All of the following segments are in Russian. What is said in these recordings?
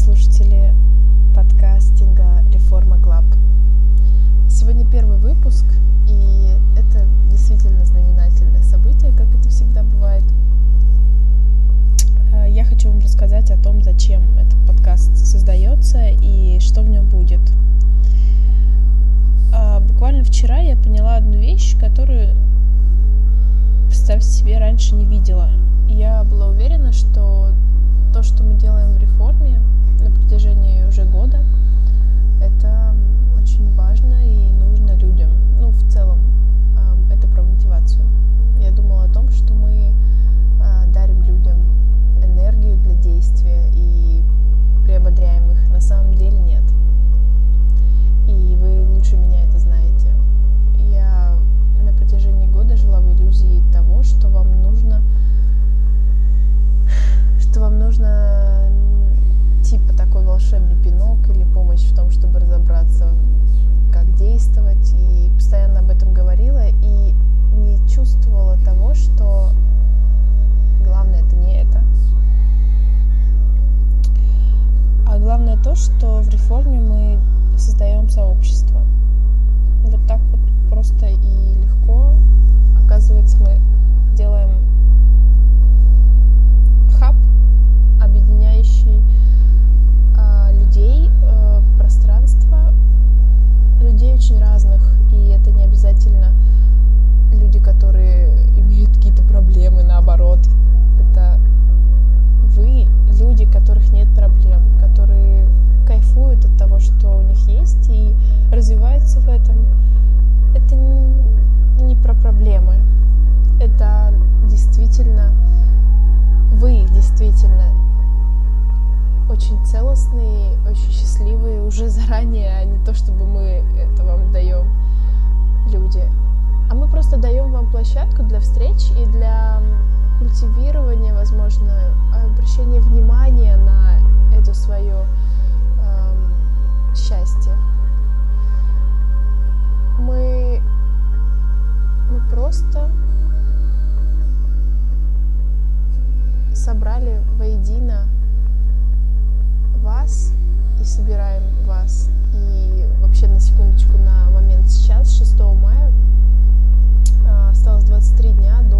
слушатели подкастинга Reforma Club. Сегодня первый выпуск, и это действительно знаменательное событие, как это всегда бывает. Э, я хочу вам рассказать о том, зачем этот подкаст создается и что в нем будет. А, буквально вчера я поняла одну вещь, которую, представьте себе, раньше не видела. Я была уверена, что то, что мы делаем в реформе на протяжении уже года, помощь в том, чтобы разобраться, как действовать. И постоянно об этом говорила и не чувствовала того, что главное это не это. А главное то, что в реформе мы создаем сообщество. Вот так вот просто и легко, и развиваются в этом. Это не про проблемы. Это действительно вы действительно очень целостные, очень счастливые уже заранее, а не то, чтобы мы это вам даем, люди. А мы просто даем вам площадку для встреч и для культивирования, возможно, обращения внимания на просто собрали воедино вас и собираем вас. И вообще на секундочку на момент сейчас, 6 мая, а, осталось 23 дня до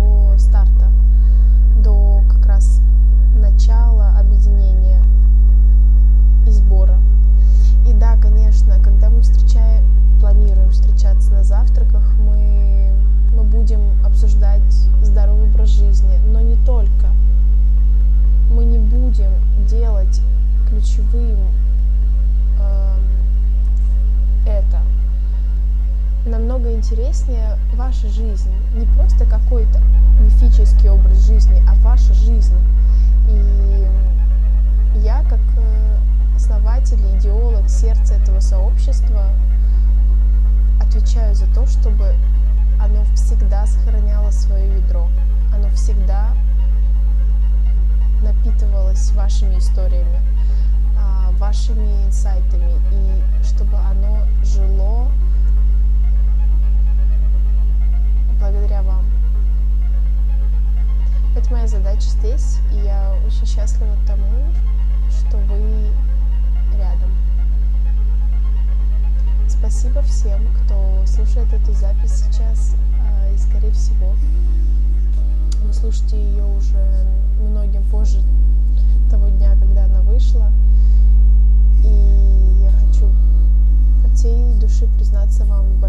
интереснее ваша жизнь. Не просто какой-то мифический образ жизни, а ваша жизнь. И я, как э, основатель, идеолог, сердце этого сообщества, отвечаю за то, чтобы оно всегда сохраняло свое ядро. Оно всегда напитывалось вашими историями, а, вашими инсайтами, и чтобы оно жило благодаря вам. Это моя задача здесь, и я очень счастлива тому, что вы рядом. Спасибо всем, кто слушает эту запись сейчас, а, и скорее всего вы слушаете ее уже многим позже того дня, когда она вышла. И я хочу от всей души признаться вам